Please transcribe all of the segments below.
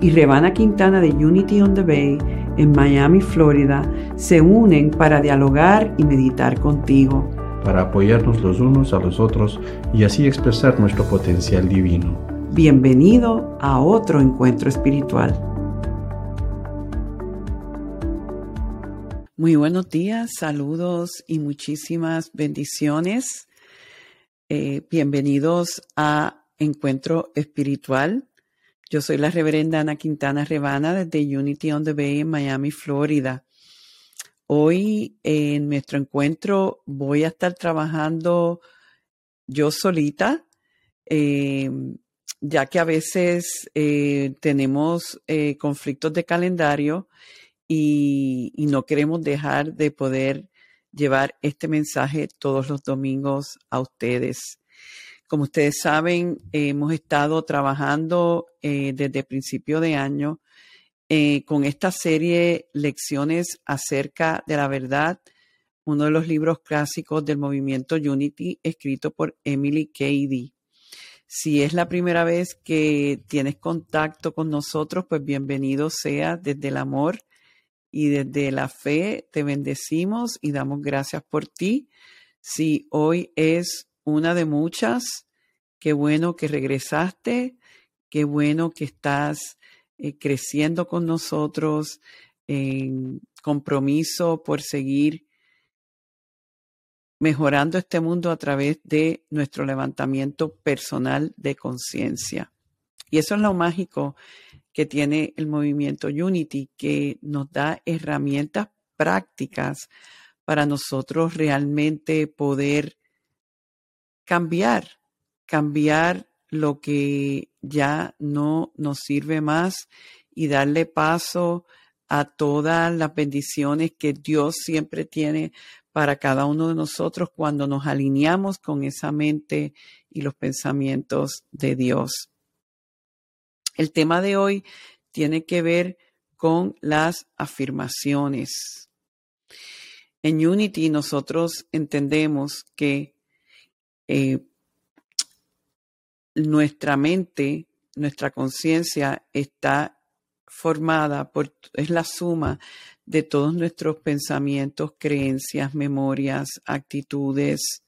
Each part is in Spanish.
y Rebana Quintana de Unity on the Bay en Miami, Florida, se unen para dialogar y meditar contigo. Para apoyarnos los unos a los otros y así expresar nuestro potencial divino. Bienvenido a otro encuentro espiritual. Muy buenos días, saludos y muchísimas bendiciones. Eh, bienvenidos a Encuentro Espiritual. Yo soy la reverenda Ana Quintana Rebana desde Unity on the Bay en Miami, Florida. Hoy en nuestro encuentro voy a estar trabajando yo solita, eh, ya que a veces eh, tenemos eh, conflictos de calendario y no queremos dejar de poder llevar este mensaje todos los domingos a ustedes. Como ustedes saben, hemos estado trabajando eh, desde principio de año eh, con esta serie Lecciones acerca de la verdad, uno de los libros clásicos del movimiento Unity, escrito por Emily Cady. Si es la primera vez que tienes contacto con nosotros, pues bienvenido sea desde el amor y desde la fe. Te bendecimos y damos gracias por ti. Si hoy es una de muchas. Qué bueno que regresaste, qué bueno que estás eh, creciendo con nosotros en compromiso por seguir mejorando este mundo a través de nuestro levantamiento personal de conciencia. Y eso es lo mágico que tiene el movimiento Unity, que nos da herramientas prácticas para nosotros realmente poder cambiar, cambiar lo que ya no nos sirve más y darle paso a todas las bendiciones que Dios siempre tiene para cada uno de nosotros cuando nos alineamos con esa mente y los pensamientos de Dios. El tema de hoy tiene que ver con las afirmaciones. En Unity nosotros entendemos que eh, nuestra mente, nuestra conciencia está formada por, es la suma de todos nuestros pensamientos, creencias, memorias, actitudes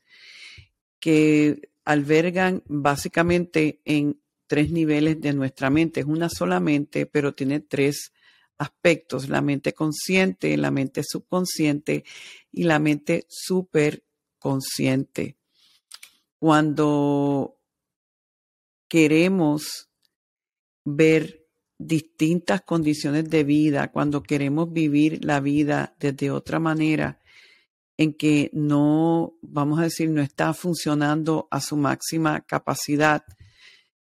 que albergan básicamente en tres niveles de nuestra mente. Es una sola mente, pero tiene tres aspectos, la mente consciente, la mente subconsciente y la mente superconsciente cuando queremos ver distintas condiciones de vida, cuando queremos vivir la vida desde otra manera, en que no, vamos a decir, no está funcionando a su máxima capacidad,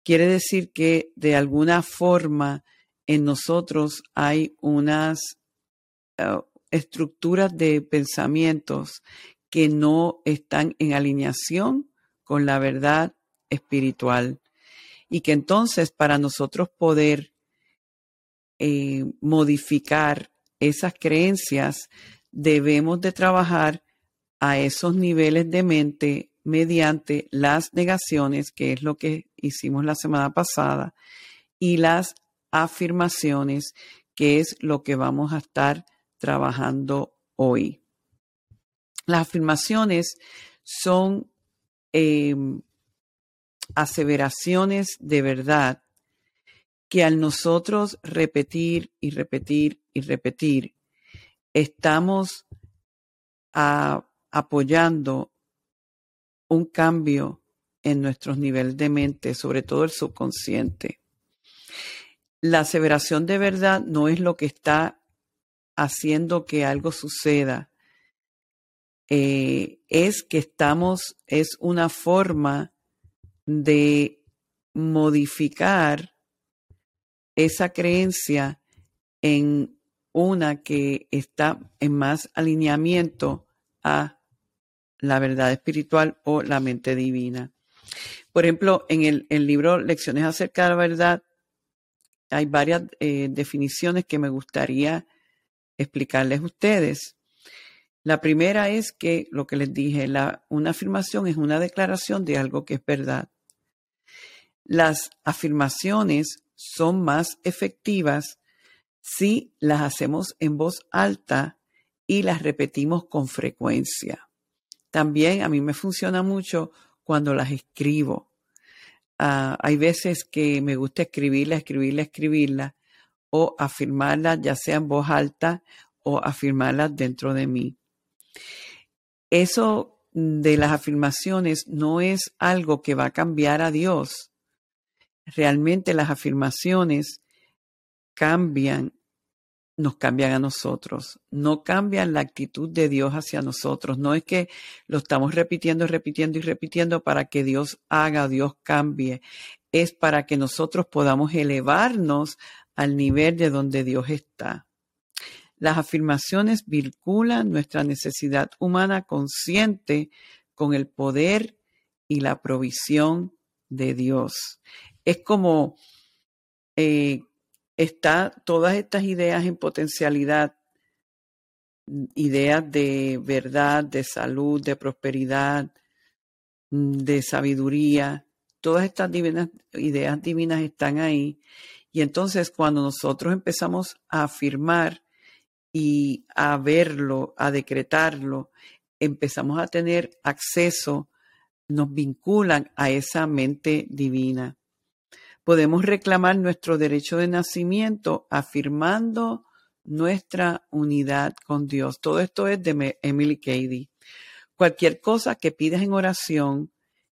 quiere decir que de alguna forma en nosotros hay unas eh, estructuras de pensamientos que no están en alineación con la verdad espiritual. Y que entonces para nosotros poder eh, modificar esas creencias, debemos de trabajar a esos niveles de mente mediante las negaciones, que es lo que hicimos la semana pasada, y las afirmaciones, que es lo que vamos a estar trabajando hoy. Las afirmaciones son Em, aseveraciones de verdad que al nosotros repetir y repetir y repetir, estamos apoyando un cambio en nuestros niveles de mente, sobre todo el subconsciente. La aseveración de verdad no es lo que está haciendo que algo suceda, eh, es que estamos, es una forma de modificar esa creencia en una que está en más alineamiento a la verdad espiritual o la mente divina. Por ejemplo, en el, libro Lecciones acerca de la verdad hay varias eh, definiciones que me gustaría explicarles a ustedes. La primera es que, lo que les dije, una afirmación es una declaración de algo que es verdad. Las afirmaciones son más efectivas si las hacemos en voz alta y las repetimos con frecuencia. También a mí me funciona mucho cuando las escribo. Ah, hay veces que me gusta escribirla, escribirla, escribirla o afirmarla ya sea en voz alta o afirmarla dentro de mí. Eso de las afirmaciones no es algo que va a cambiar a Dios. Realmente las afirmaciones cambian nos cambian a nosotros, no cambian la actitud de Dios hacia nosotros. No es que lo estamos repitiendo, repitiendo y repitiendo para que Dios haga, Dios cambie. Es para que nosotros podamos elevarnos al nivel de donde Dios está. Las afirmaciones vinculan nuestra necesidad humana consciente con el poder y la provisión de Dios. Es como eh, está todas estas ideas en potencialidad, ideas de verdad, de salud, de prosperidad, de sabiduría, todas estas ideas divinas están ahí. Y entonces cuando nosotros empezamos a afirmar y a verlo, a decretarlo, empezamos a tener acceso, nos vinculan a esa mente divina podemos reclamar nuestro derecho de nacimiento afirmando nuestra unidad con Dios. Todo esto es de Emily Cady. Cualquier cosa que pidas en oración,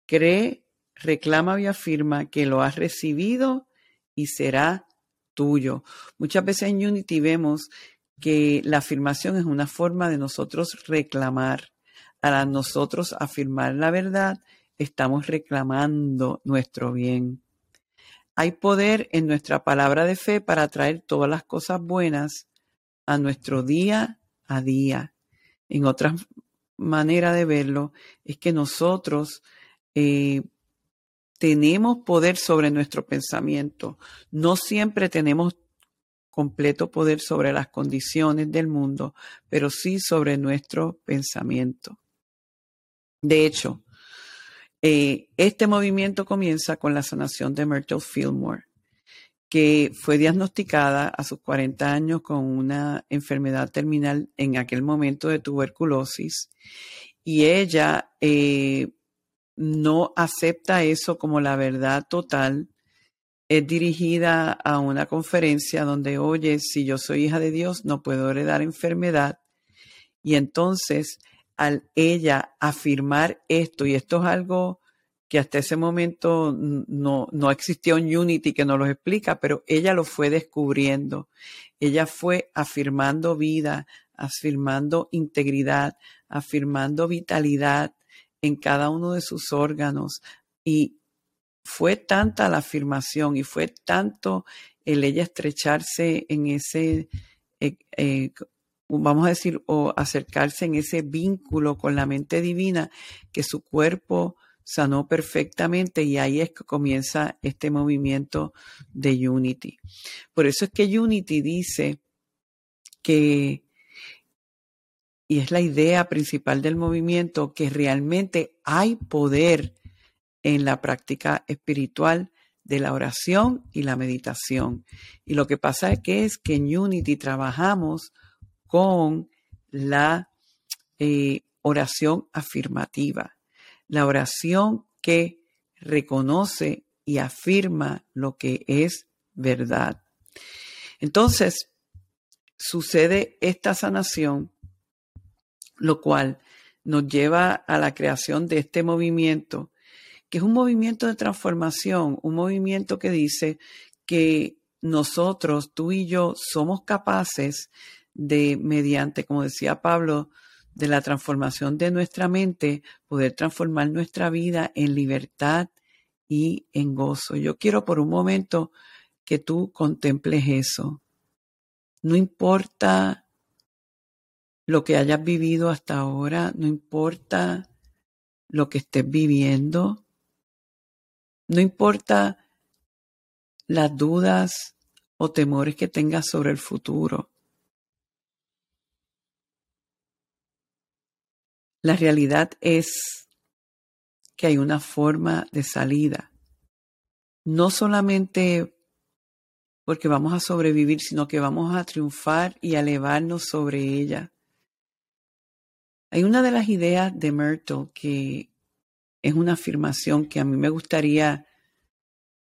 cree, reclama y afirma que lo has recibido y será tuyo. Muchas veces en Unity vemos que la afirmación es una forma de nosotros reclamar. Al nosotros afirmar la verdad, estamos reclamando nuestro bien. Hay poder en nuestra palabra de fe para traer todas las cosas buenas a nuestro día a día. En otra manera de verlo, es que nosotros eh, tenemos poder sobre nuestro pensamiento. No siempre tenemos completo poder sobre las condiciones del mundo, pero sí sobre nuestro pensamiento. De hecho, eh, este movimiento comienza con la sanación de Myrtle Fillmore, que fue diagnosticada a sus 40 años con una enfermedad terminal en aquel momento de tuberculosis y ella eh, no acepta eso como la verdad total. Es dirigida a una conferencia donde, oye, si yo soy hija de Dios, no puedo heredar enfermedad. Y entonces al ella afirmar esto, y esto es algo que hasta ese momento no, no existía un Unity que nos lo explica, pero ella lo fue descubriendo. Ella fue afirmando vida, afirmando integridad, afirmando vitalidad en cada uno de sus órganos. Y fue tanta la afirmación y fue tanto el ella estrecharse en ese eh, eh, vamos a decir, o acercarse en ese vínculo con la mente divina, que su cuerpo sanó perfectamente y ahí es que comienza este movimiento de Unity. Por eso es que Unity dice que, y es la idea principal del movimiento, que realmente hay poder en la práctica espiritual de la oración y la meditación. Y lo que pasa es que es que en Unity trabajamos con la eh, oración afirmativa, la oración que reconoce y afirma lo que es verdad. Entonces, sucede esta sanación, lo cual nos lleva a la creación de este movimiento, que es un movimiento de transformación, un movimiento que dice que nosotros, tú y yo, somos capaces de, mediante, como decía Pablo, de la transformación de nuestra mente, poder transformar nuestra vida en libertad y en gozo. Yo quiero por un momento que tú contemples eso. No importa lo que hayas vivido hasta ahora, no importa lo que estés viviendo. No importa las dudas o temores que tengas sobre el futuro. La realidad es que hay una forma de salida. No solamente porque vamos a sobrevivir, sino que vamos a triunfar y a elevarnos sobre ella. Hay una de las ideas de Myrtle que es una afirmación que a mí me gustaría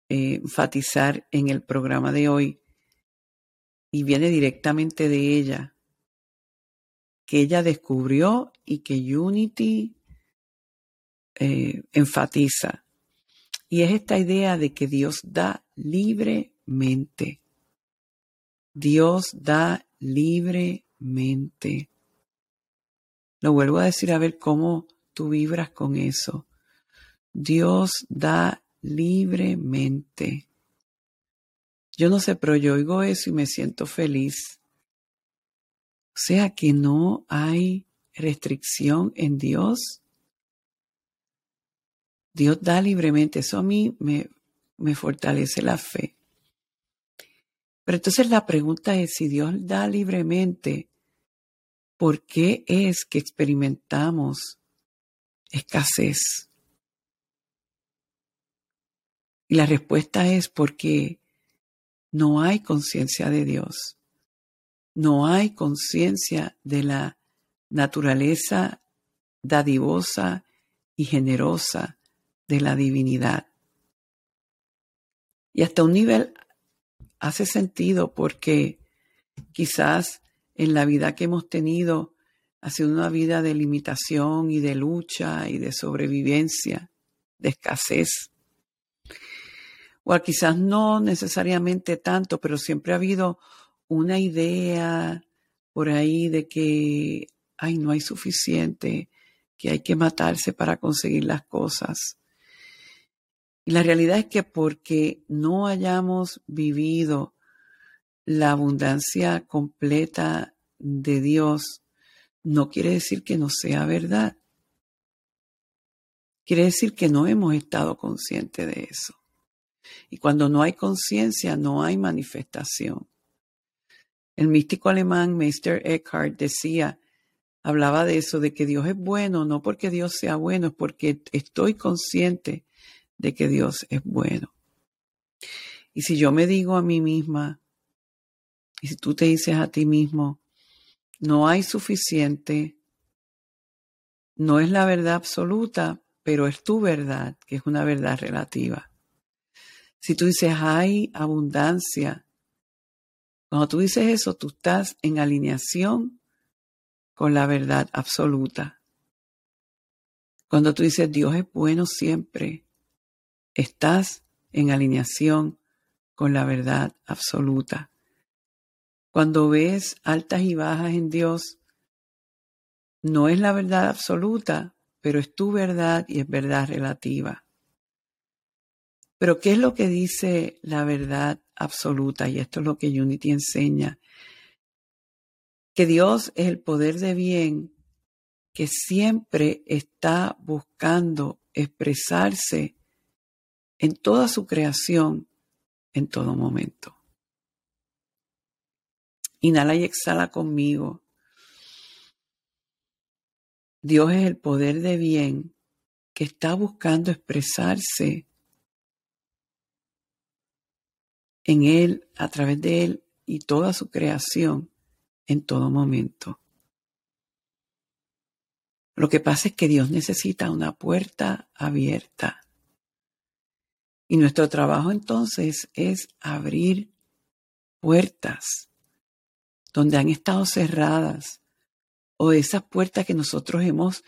eh, enfatizar en el programa de hoy y viene directamente de ella, que ella descubrió y que Unity eh, enfatiza. Y es esta idea de que Dios da libremente. Dios da libremente. Lo vuelvo a decir a ver cómo tú vibras con eso. Dios da libremente. Yo no sé, pero yo oigo eso y me siento feliz. O sea que no hay restricción en Dios. Dios da libremente. Eso a mí me, me fortalece la fe. Pero entonces la pregunta es, si Dios da libremente, ¿por qué es que experimentamos escasez? Y la respuesta es porque no hay conciencia de Dios. No hay conciencia de la naturaleza dadivosa y generosa de la divinidad. Y hasta un nivel hace sentido porque quizás en la vida que hemos tenido ha sido una vida de limitación y de lucha y de sobrevivencia, de escasez. O quizás no necesariamente tanto, pero siempre ha habido una idea por ahí de que, ay, no hay suficiente, que hay que matarse para conseguir las cosas. Y la realidad es que porque no hayamos vivido la abundancia completa de Dios, no quiere decir que no sea verdad. Quiere decir que no hemos estado conscientes de eso. Y cuando no hay conciencia, no hay manifestación. El místico alemán Meister Eckhart decía, hablaba de eso, de que Dios es bueno, no porque Dios sea bueno, es porque estoy consciente de que Dios es bueno. Y si yo me digo a mí misma, y si tú te dices a ti mismo, no hay suficiente, no es la verdad absoluta, pero es tu verdad, que es una verdad relativa. Si tú dices hay abundancia, cuando tú dices eso, tú estás en alineación con la verdad absoluta. Cuando tú dices Dios es bueno siempre, estás en alineación con la verdad absoluta. Cuando ves altas y bajas en Dios, no es la verdad absoluta, pero es tu verdad y es verdad relativa. Pero ¿qué es lo que dice la verdad absoluta? Y esto es lo que Unity enseña. Que Dios es el poder de bien que siempre está buscando expresarse en toda su creación, en todo momento. Inhala y exhala conmigo. Dios es el poder de bien que está buscando expresarse en Él, a través de Él y toda su creación en todo momento. Lo que pasa es que Dios necesita una puerta abierta y nuestro trabajo entonces es abrir puertas donde han estado cerradas o esas puertas que nosotros hemos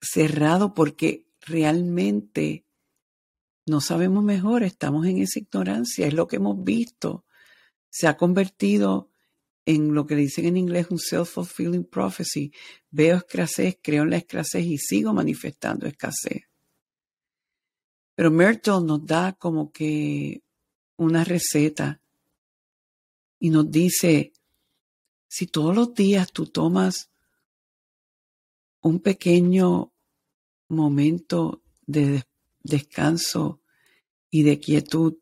cerrado porque realmente no sabemos mejor, estamos en esa ignorancia, es lo que hemos visto. Se ha convertido en lo que le dicen en inglés un self-fulfilling prophecy. Veo escasez, creo en la escasez y sigo manifestando escasez. Pero Myrtle nos da como que una receta y nos dice, si todos los días tú tomas un pequeño momento de descanso y de quietud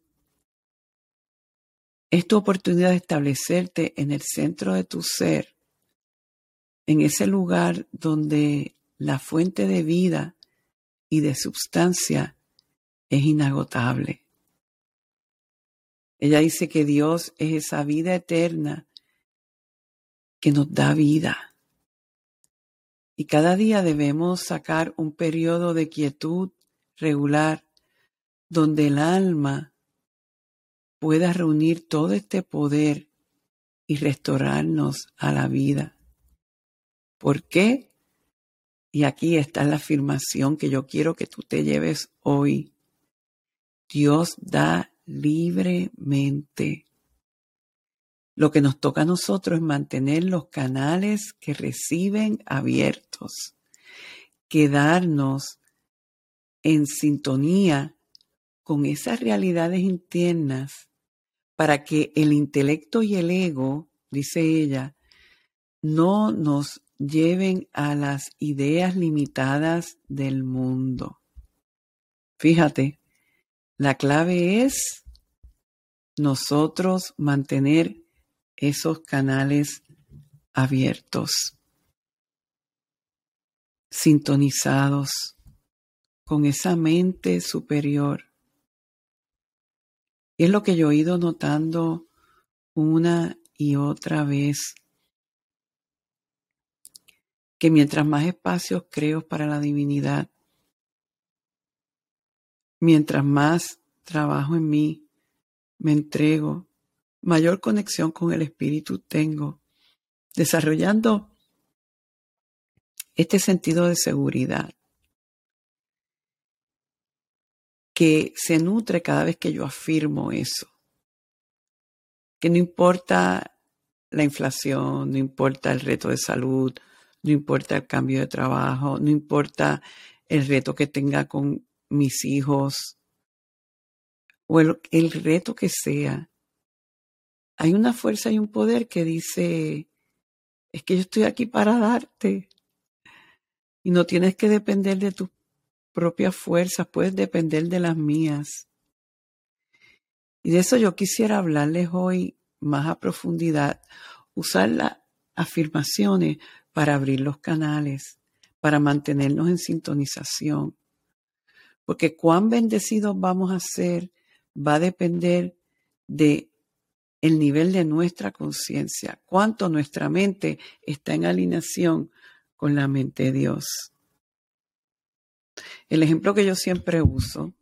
es tu oportunidad de establecerte en el centro de tu ser, en ese lugar donde la fuente de vida y de substancia es inagotable. Ella dice que Dios es esa vida eterna que nos da vida. Y cada día debemos sacar un periodo de quietud regular donde el alma pueda reunir todo este poder y restaurarnos a la vida. ¿Por qué? Y aquí está la afirmación que yo quiero que tú te lleves hoy. Dios da libremente. Lo que nos toca a nosotros es mantener los canales que reciben abiertos, quedarnos en sintonía con esas realidades internas para que el intelecto y el ego, dice ella, no nos lleven a las ideas limitadas del mundo. Fíjate, la clave es nosotros mantener esos canales abiertos, sintonizados con esa mente superior. Y es lo que yo he ido notando una y otra vez, que mientras más espacios creo para la divinidad, mientras más trabajo en mí, me entrego, mayor conexión con el Espíritu tengo, desarrollando este sentido de seguridad, que se nutre cada vez que yo afirmo eso. Que no importa la inflación, no importa el reto de salud, no importa el cambio de trabajo, no importa el reto que tenga con mis hijos o el, reto que sea. Hay una fuerza y un poder que dice, es que yo estoy aquí para darte y no tienes que depender de tus propias fuerzas, puedes depender de las mías. Y de eso yo quisiera hablarles hoy más a profundidad, usar las afirmaciones para abrir los canales, para mantenernos en sintonización. Porque cuán bendecidos vamos a ser va a depender de el nivel de nuestra conciencia, cuánto nuestra mente está en alineación con la mente de Dios. El ejemplo que yo siempre uso,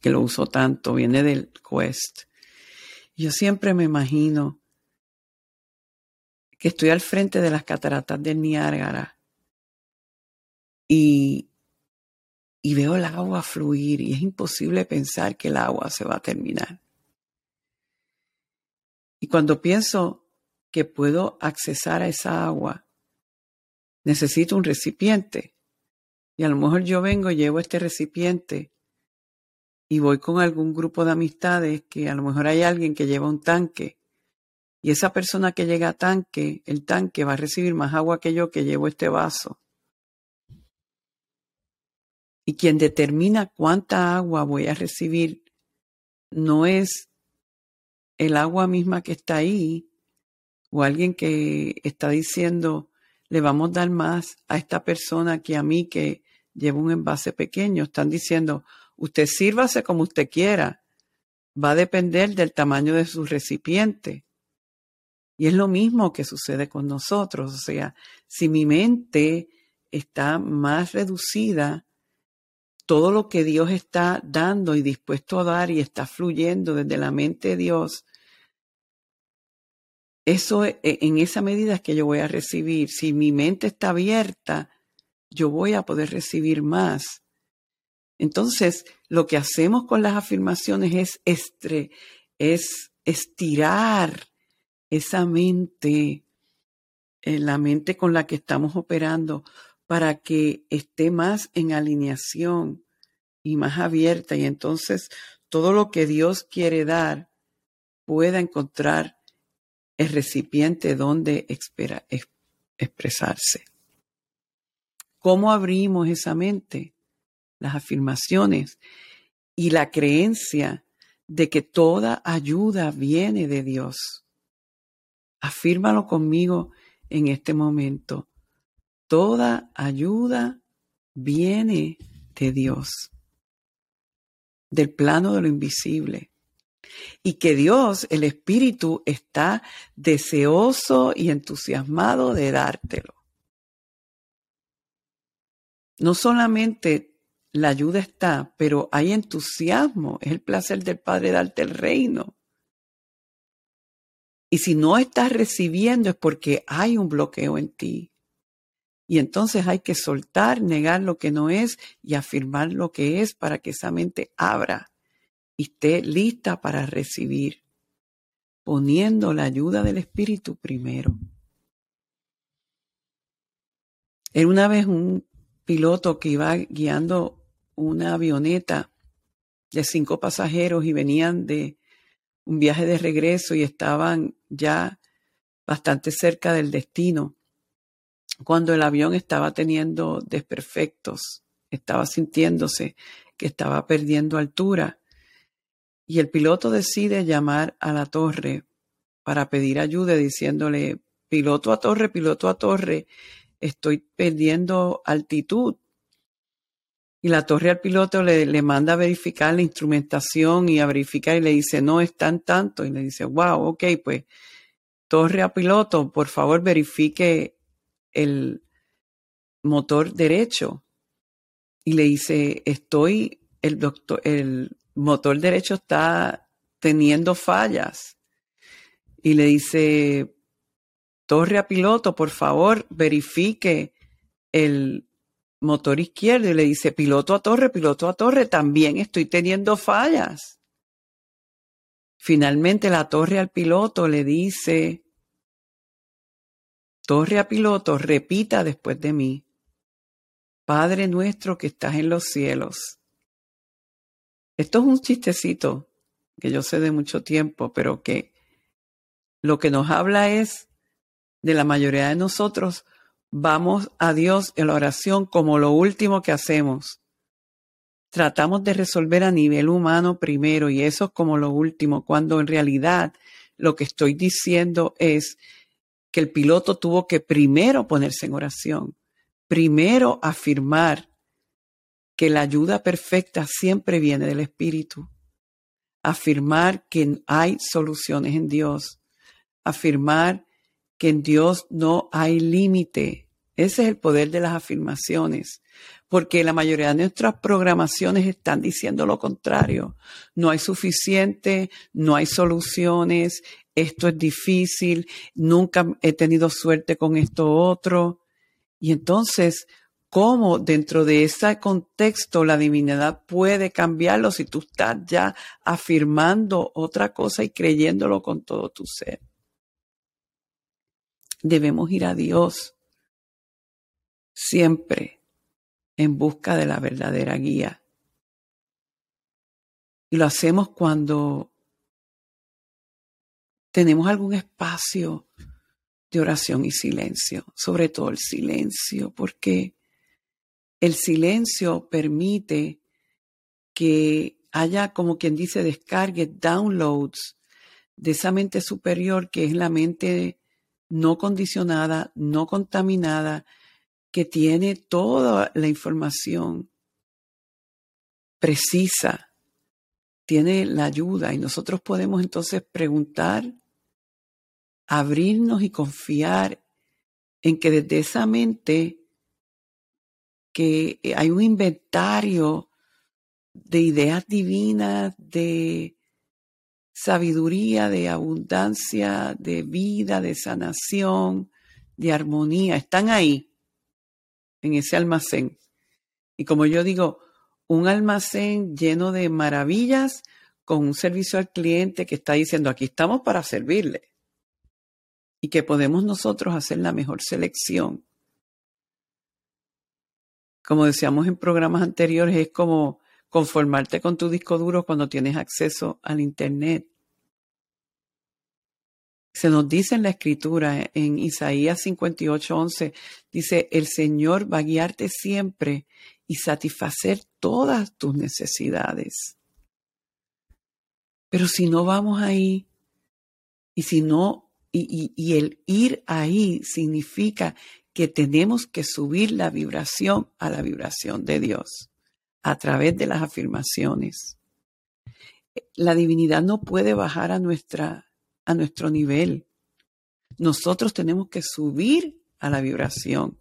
que lo uso tanto, viene del Quest. Yo siempre me imagino que estoy al frente de las cataratas del Niágara y, y veo el agua fluir y es imposible pensar que el agua se va a terminar. Y cuando pienso que puedo accesar a esa agua, necesito un recipiente. Y a lo mejor yo vengo, llevo este recipiente y voy con algún grupo de amistades que a lo mejor hay alguien que lleva un tanque. Y esa persona que llega a tanque, el tanque va a recibir más agua que yo que llevo este vaso. Y quien determina cuánta agua voy a recibir no es el agua misma que está ahí o alguien que está diciendo le vamos a dar más a esta persona que a mí que lleva un envase pequeño. Están diciendo, usted sírvase como usted quiera. Va a depender del tamaño de su recipiente. Y es lo mismo que sucede con nosotros. O sea, si mi mente está más reducida, todo lo que Dios está dando y dispuesto a dar y está fluyendo desde la mente de Dios, eso e, en esa medida que yo voy a recibir. Si mi mente está abierta, yo voy a poder recibir más. Entonces, lo que hacemos con las afirmaciones es, estre, es estirar esa mente, eh, la mente con la que estamos operando, para que esté más en alineación y más abierta. Y entonces todo lo que Dios quiere dar pueda encontrar el recipiente donde expresarse. ¿Cómo abrimos esa mente? Las afirmaciones y la creencia de que toda ayuda viene de Dios. Afírmalo conmigo en este momento. Toda ayuda viene de Dios, del plano de lo invisible. Y que Dios, el Espíritu, está deseoso y entusiasmado de dártelo. No solamente la ayuda está, pero hay entusiasmo. Es el placer del Padre darte el reino. Y si no estás recibiendo es porque hay un bloqueo en ti. Y entonces hay que soltar, negar lo que no es y afirmar lo que es para que esa mente abra esté lista para recibir, poniendo la ayuda del Espíritu primero. Era una vez un piloto que iba guiando una avioneta de cinco pasajeros y venían de un viaje de regreso y estaban ya bastante cerca del destino, cuando el avión estaba teniendo desperfectos, estaba sintiéndose que estaba perdiendo altura y el piloto decide llamar a la torre para pedir ayuda diciéndole, piloto a torre, piloto a torre, estoy perdiendo altitud. Y la torre al piloto le, manda a verificar la instrumentación y a verificar y le dice, no, están tanto. Y le dice, wow, ok, pues torre a piloto, por favor verifique el motor derecho. Y le dice, estoy, el doctor, el motor derecho está teniendo fallas. Y le dice, torre a piloto, por favor, verifique el motor izquierdo y le dice, piloto a torre, piloto a torre, también estoy teniendo fallas. Finalmente la torre al piloto le dice, torre a piloto, repita después de mí, Padre nuestro que estás en los cielos. Esto es un chistecito que yo sé de mucho tiempo, pero que lo que nos habla es de la mayoría de nosotros vamos a Dios en la oración como lo último que hacemos. Tratamos de resolver a nivel humano primero y eso es como lo último, cuando en realidad lo que estoy diciendo es que el piloto tuvo que primero ponerse en oración, primero afirmar que la ayuda perfecta siempre viene del Espíritu, afirmar que hay soluciones en Dios, afirmar que en Dios no hay límite. Ese es el poder de las afirmaciones, porque la mayoría de nuestras programaciones están diciendo lo contrario. No hay suficiente, no hay soluciones, esto es difícil, nunca he tenido suerte con esto otro. Y entonces, ¿cómo dentro de ese contexto la divinidad puede cambiarlo si tú estás ya afirmando otra cosa y creyéndolo con todo tu ser? debemos ir a Dios siempre en busca de la verdadera guía. Y lo hacemos cuando tenemos algún espacio de oración y silencio, sobre todo el silencio, porque el silencio permite que haya, como quien dice, descargue, downloads de esa mente superior que es la mente no condicionada, no contaminada, que tiene toda la información precisa, tiene la ayuda. Y nosotros podemos entonces preguntar, abrirnos y confiar en que desde esa mente que hay un inventario de ideas divinas, de sabiduría, de abundancia, de vida, de sanación, de armonía. Están ahí, en ese almacén. Y como yo digo, un almacén lleno de maravillas con un servicio al cliente que está diciendo, aquí estamos para servirle. Y que podemos nosotros hacer la mejor selección. Como decíamos en programas anteriores, es como conformarte con tu disco duro cuando tienes acceso al Internet. Se nos dice en la escritura, en Isaías 58:11, dice, el Señor va a guiarte siempre y satisfacer todas tus necesidades. Pero si no vamos ahí, y si no, y, y el ir ahí significa que tenemos que subir la vibración a la vibración de Dios a través de las afirmaciones. La divinidad no puede bajar a nuestra a nuestro nivel. Nosotros tenemos que subir a la vibración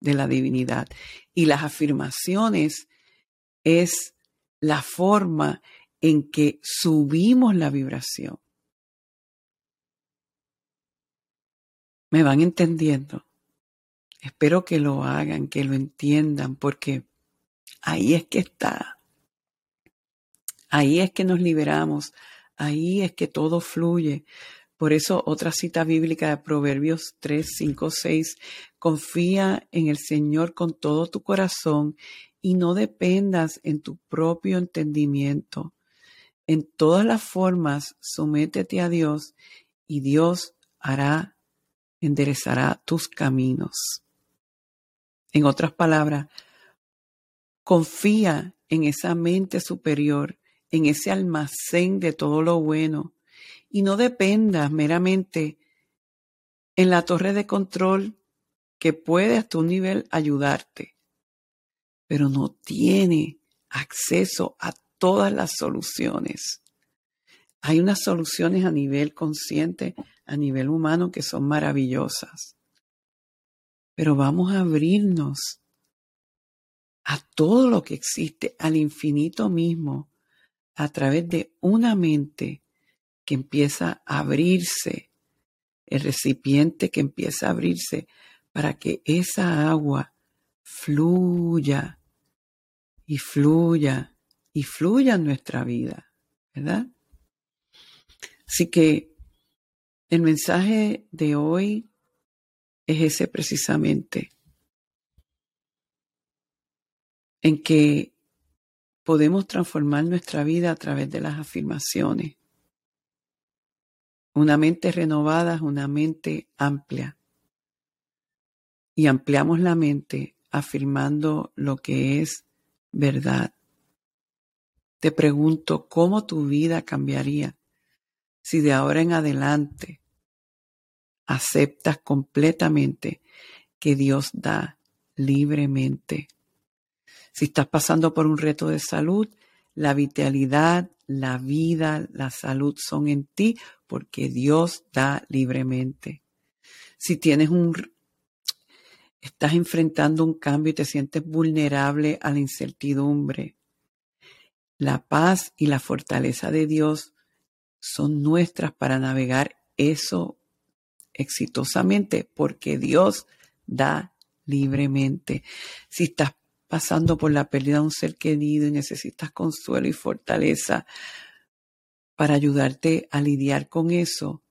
de la divinidad. Y las afirmaciones es la forma en que subimos la vibración. ¿Me van entendiendo? Espero que lo hagan, que lo entiendan, porque ahí es que está. Ahí es que nos liberamos, Ahí es que todo fluye. Por eso otra cita bíblica de Proverbios 3, 5, 6, confía en el Señor con todo tu corazón y no dependas en tu propio entendimiento. En todas las formas, sométete a Dios y Dios hará, enderezará tus caminos. En otras palabras, confía en esa mente superior en ese almacén de todo lo bueno y no dependas meramente en la torre de control que puede hasta un nivel ayudarte, pero no tiene acceso a todas las soluciones. Hay unas soluciones a nivel consciente, a nivel humano, que son maravillosas. Pero vamos a abrirnos a todo lo que existe, al infinito mismo, a través de una mente que empieza a abrirse, el recipiente que empieza a abrirse para que esa agua fluya y fluya y fluya en nuestra vida, ¿verdad? Así que el mensaje de hoy es ese precisamente, en que podemos transformar nuestra vida a través de las afirmaciones. Una mente renovada es una mente amplia. Y ampliamos la mente afirmando lo que es verdad. Te pregunto, ¿cómo tu vida cambiaría si de ahora en adelante aceptas completamente que Dios da libremente? Si estás pasando por un reto de salud, la vitalidad, la vida, la salud son en ti porque Dios da libremente. Si tienes un estás enfrentando un cambio y te sientes vulnerable a la incertidumbre, la paz y la fortaleza de Dios son nuestras para navegar eso exitosamente porque Dios da libremente. Si estás pasando por la pérdida de un ser querido y necesitas consuelo y fortaleza para ayudarte a lidiar con eso,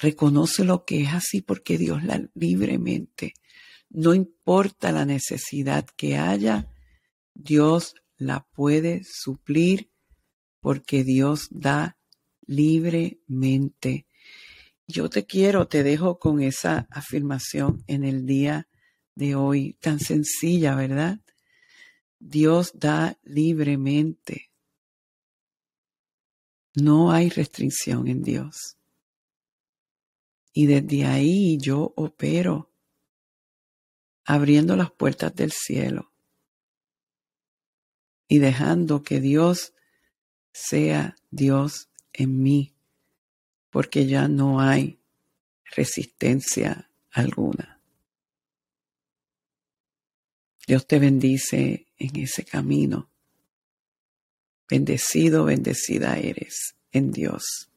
reconoce lo que es así porque Dios la libremente. No importa la necesidad que haya, Dios la puede suplir porque Dios da libremente. Yo te quiero, te dejo con esa afirmación en el día de hoy, tan sencilla, ¿verdad? Dios da libremente. No hay restricción en Dios. Y desde ahí yo opero, abriendo las puertas del cielo y dejando que Dios sea Dios en mí, porque ya no hay resistencia alguna. Dios te bendice en ese camino. Bendecido, bendecida eres en Dios.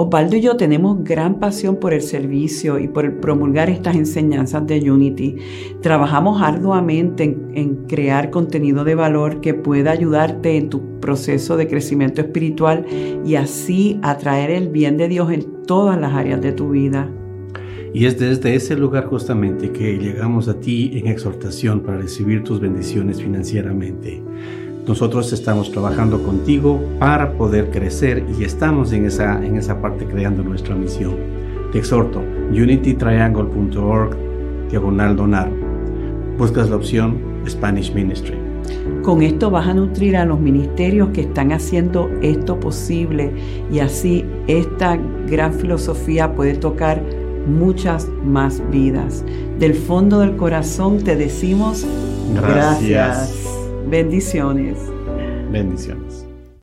Osvaldo y yo tenemos gran pasión por el servicio y por promulgar estas enseñanzas de Unity. Trabajamos arduamente en, en, crear contenido de valor que pueda ayudarte en tu proceso de crecimiento espiritual y así atraer el bien de Dios en todas las áreas de tu vida. Y es desde ese lugar justamente que llegamos a ti en exhortación para recibir tus bendiciones financieramente. Nosotros estamos trabajando contigo para poder crecer y estamos en esa, en esa parte creando nuestra misión. Te exhorto, unitytriangle.org, diagonal donar. Buscas la opción Spanish Ministry. Con esto vas a nutrir a los ministerios que están haciendo esto posible y así esta gran filosofía puede tocar muchas más vidas. Del fondo del corazón te decimos Gracias. Bendiciones. Bendiciones.